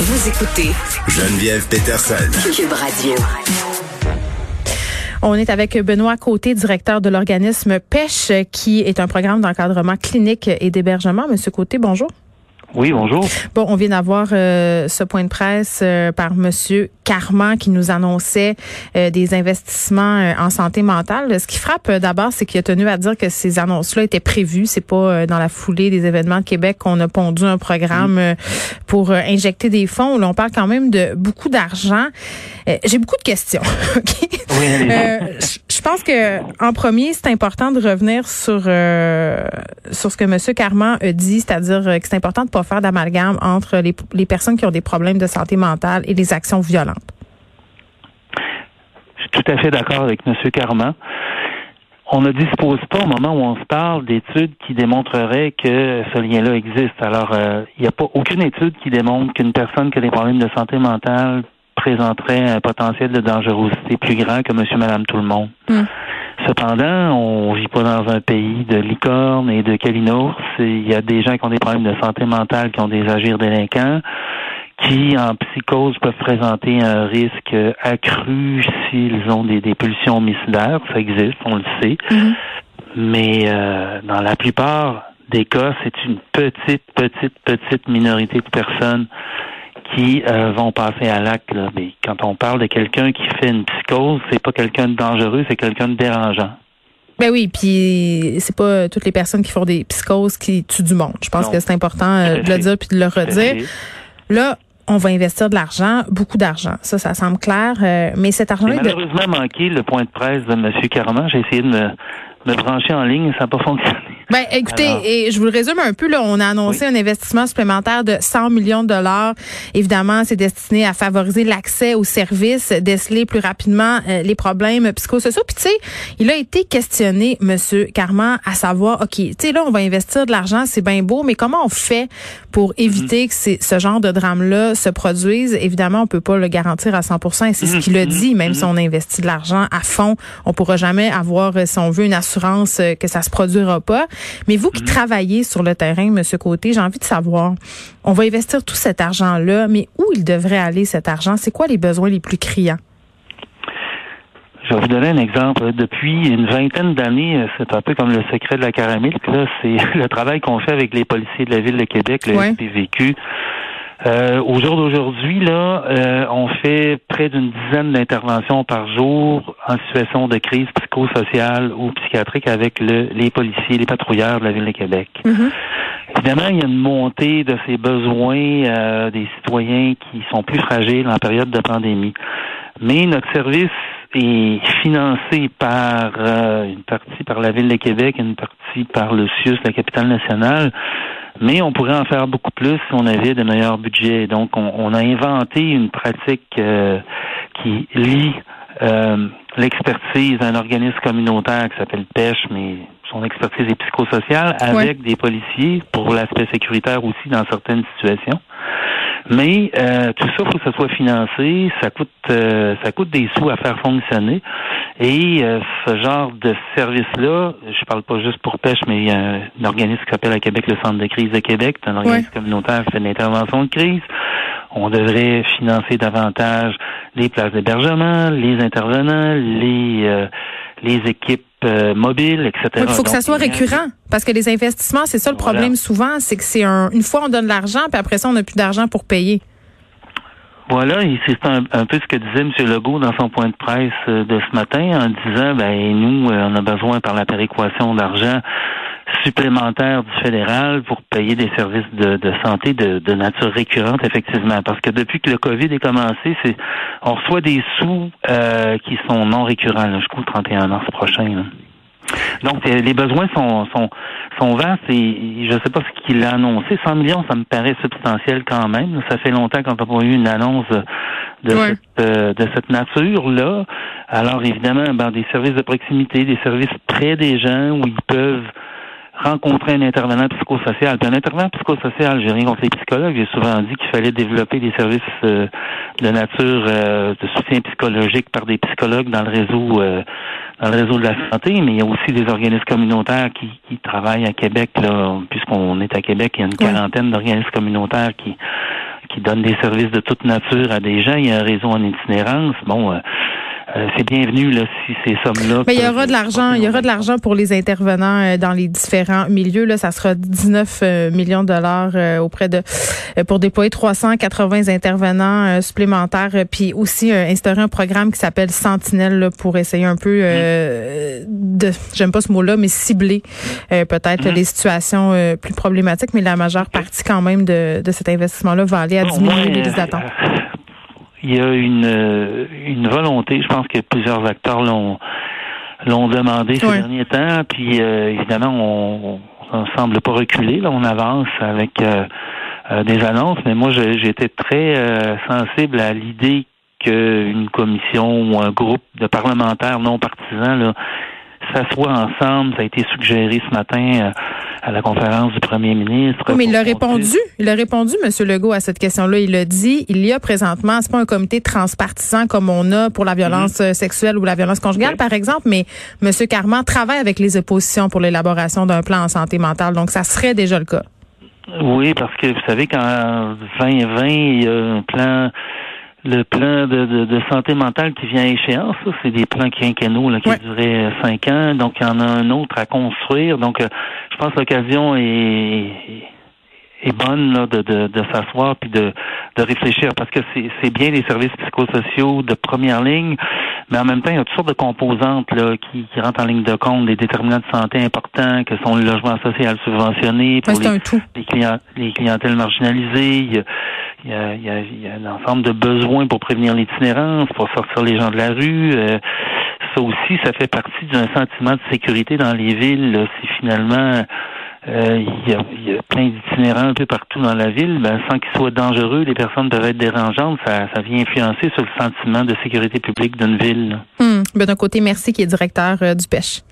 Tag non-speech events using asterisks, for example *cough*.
Vous écoutez Geneviève Peterson. Cube Radio. On est avec Benoît Côté, directeur de l'organisme Pêche, qui est un programme d'encadrement clinique et d'hébergement. Monsieur Côté, bonjour. Oui, bonjour. Bon, on vient d'avoir euh, ce point de presse euh, par Monsieur Carman qui nous annonçait euh, des investissements en santé mentale. Ce qui frappe d'abord, c'est qu'il a tenu à dire que ces annonces-là étaient prévues. C'est pas dans la foulée des événements de Québec qu'on a pondu un programme pour injecter des fonds. Là, on parle quand même de beaucoup d'argent. J'ai beaucoup de questions. *laughs* Oui, je pense que en premier, c'est important de revenir sur sur ce que Monsieur Carman a dit, c'est-à-dire que c'est important de faire d'amalgame entre les, les personnes qui ont des problèmes de santé mentale et les actions violentes. Je suis tout à fait d'accord avec M. Carman. On ne dispose pas au moment où on se parle d'études qui démontreraient que ce lien-là existe. Alors, euh, il n'y a pas aucune étude qui démontre qu'une personne qui a des problèmes de santé mentale présenterait un potentiel de dangerosité plus grand que monsieur, madame, tout le monde. Hmm. Cependant, on vit pas dans un pays de licorne et de calinours. Il y a des gens qui ont des problèmes de santé mentale, qui ont des agirs délinquants, qui, en psychose, peuvent présenter un risque accru s'ils ont des, pulsions homicidaires. Ça existe, on le sait. Mhm. Mais euh, dans la plupart des cas, c'est une petite, petite, petite minorité de personnes qui euh, vont passer à l'acte. Mais quand on parle de quelqu'un qui fait une psychose, c'est pas quelqu'un de dangereux, c'est quelqu'un de dérangeant. Ben oui, puis c'est pas toutes les personnes qui font des psychoses qui tuent du monde. Je pense que c'est important euh, de le *laughs* dire puis de le redire. Là, on va investir de l'argent, beaucoup d'argent. Ça, ça semble clair. Euh, mais cet argent-là... malheureusement manqué le point de presse de M. Caraman. J'ai essayé de me me brancher en ligne, ça n'a pas fonctionné. Ben, écoutez, et je vous le résume un peu. Là, on a annoncé un investissement supplémentaire de 100 millions de dollars. Évidemment, c'est destiné à favoriser l'accès aux services, déceler plus rapidement euh, les problèmes psychosociaux. Puis, tu sais, il a été questionné, Monsieur Carman, à savoir, ok, tu sais, là, on va investir de l'argent, c'est bien beau, mais comment on fait pour éviter mhm. que ce genre de drame-là se produise? Évidemment, on peut pas le garantir à 100 et c'est ce mhm. qu'il a dit. Même si mhm. on investit de l'argent à fond, on pourra jamais avoir, euh, si on veut, une assurance euh, que ça se produira pas. Mais vous qui mhm. travaillez sur le terrain, Monsieur Côté, j'ai envie de savoir, on va investir tout cet argent-là, mais où il devrait aller cet argent? C'est quoi les besoins les plus criants? Je vais vous donner un exemple. Depuis une vingtaine d'années, c'est un peu comme le secret de la caramel. c'est *laughs* le travail qu'on fait avec les policiers de la ville de Québec, le SPVQ. Euh, au jour d'aujourd'hui, là, euh, on fait près d'une dizaine d'interventions par jour en situation de crise psychosociale ou psychiatrique avec le, les policiers, les patrouilleurs de la ville de Québec. Mm-hmm. Évidemment, il y a une montée de ces besoins euh, des citoyens qui sont plus fragiles en période de pandémie. Mais notre service est financé par une partie par la ville de Québec, une partie par le CIUS, la capitale nationale. Mais on pourrait en faire beaucoup plus si on avait de meilleurs budgets. Donc, on, a inventé une pratique euh, qui lie euh, l'expertise d'un organisme communautaire qui s'appelle Pêche, mais son expertise est psychosociale, avec des policiers pour l'aspect sécuritaire aussi dans certaines situations. Mais euh, tout ça, il faut que ça soit financé. Ça coûte, euh, ça coûte des sous à faire fonctionner. Et euh, ce genre de service-là, je parle pas juste pour pêche, mais il y a un, organisme qui s'appelle à Québec le Centre de crise de Québec, un organisme communautaire qui fait de l'intervention de crise. On devrait financer davantage les places d'hébergement, les intervenants, les les équipes euh, etc. Il faut que ça soit récurrent parce que les investissements, c'est ça le problème souvent, c'est que c'est un, une fois on donne l'argent, puis après ça on n'a plus d'argent pour payer. Voilà, et c'est un, peu ce que disait M. Legault dans son point de presse euh, de ce matin en disant, ben nous, euh, on a besoin par la péréquation d'argent supplémentaire du fédéral pour payer des services de, santé de, nature récurrente, effectivement. Parce que depuis que le COVID est commencé, c'est on reçoit des sous euh, qui sont non récurrents, là, jusqu'au 31 mars prochain. Donc, les besoins sont, sont, sont vastes et je ne sais pas ce qu'il a annoncé. 100 millions, ça me paraît substantiel quand même. Ça fait longtemps qu'on n'a pas eu une annonce de, cette, euh, de cette nature-là. Alors, évidemment, ben, des services de proximité, des services près des gens où ils peuvent rencontrer un intervenant psychosocial. Puis un intervenant psychosocial, j'ai rien contre les psychologues, j'ai souvent dit qu'il fallait développer des services euh, de nature euh, de soutien psychologique par des psychologues dans le réseau dans le réseau de la santé, mais il y a aussi des organismes communautaires qui, qui travaillent à Québec, là, puisqu'on est à Québec, il y a une quarantaine d'organismes communautaires qui qui donne des services de toute nature à des gens. Il y a un réseau en itinérance. Bon, euh, c'est bienvenu là, si ces sommes-là. Mais il y aura de l'argent, il y aura de l'argent pour les intervenants euh, dans les différents milieux. Là, ça sera 19 euh, millions de dollars auprès de pour déployer 380 intervenants supplémentaires, puis aussi instaurer un programme qui s'appelle Sentinelle là, pour essayer un peu de, j'aime pas ce mot-là, mais cibler peut-être mm-hmm. les situations plus problématiques. Mais la majeure partie quand même de, de cet investissement-là va aller à diminuer les d'attente il y a une, euh, une volonté, je pense que plusieurs acteurs l'ont l'ont demandé ces derniers temps, puis euh, évidemment on, on semble pas reculer, là, on avance avec euh, des annonces, mais moi j'étais très sensible à l'idée qu'une commission ou un groupe de parlementaires non partisans là, s'assoient ensemble. Ça a été suggéré ce matin à la conférence du premier ministre. mais il a répondu. Il a répondu, M. Legault, à cette question-là. Il a dit, il y a présentement, c'est pas un comité transpartisan comme on a pour la violence mhm. sexuelle ou la violence conjugale, par exemple, mais M. Carman travaille avec les oppositions pour l'élaboration d'un plan en santé mentale. Donc, ça serait déjà le cas. Oui, parce que vous savez qu'en 2020, il y a un plan le plan de, de, santé mentale qui vient à échéance, c'est des plans quinquennaux là, qui duraient euh, cinq ans, donc il y en a un autre à construire. Donc, euh, je pense que l'occasion est, est bonne là, de, de, de s'asseoir puis de, de réfléchir parce que c'est bien les services psychosociaux de première ligne, mais en même temps, il y a toutes sortes de composantes là, qui, qui rentrent en ligne de compte, des déterminants de santé importants que sont le logement social subventionné pour les, les, clients, les clientèles marginalisées. Il y, a, il, y a, il y a, un ensemble de besoins pour prévenir l'itinérance, pour sortir les gens de la rue. Euh, ça aussi, ça fait partie d'un sentiment de sécurité dans les villes. si finalement euh, il, y a, il, y a, plein d'itinérants un peu partout dans la ville, ben, sans qu'ils soient dangereux, les personnes peuvent être dérangeantes, ça, ça vient influencer sur le sentiment de sécurité publique d'une ville. Hum. Ben, d'un côté, merci qui est directeur euh, du pêche.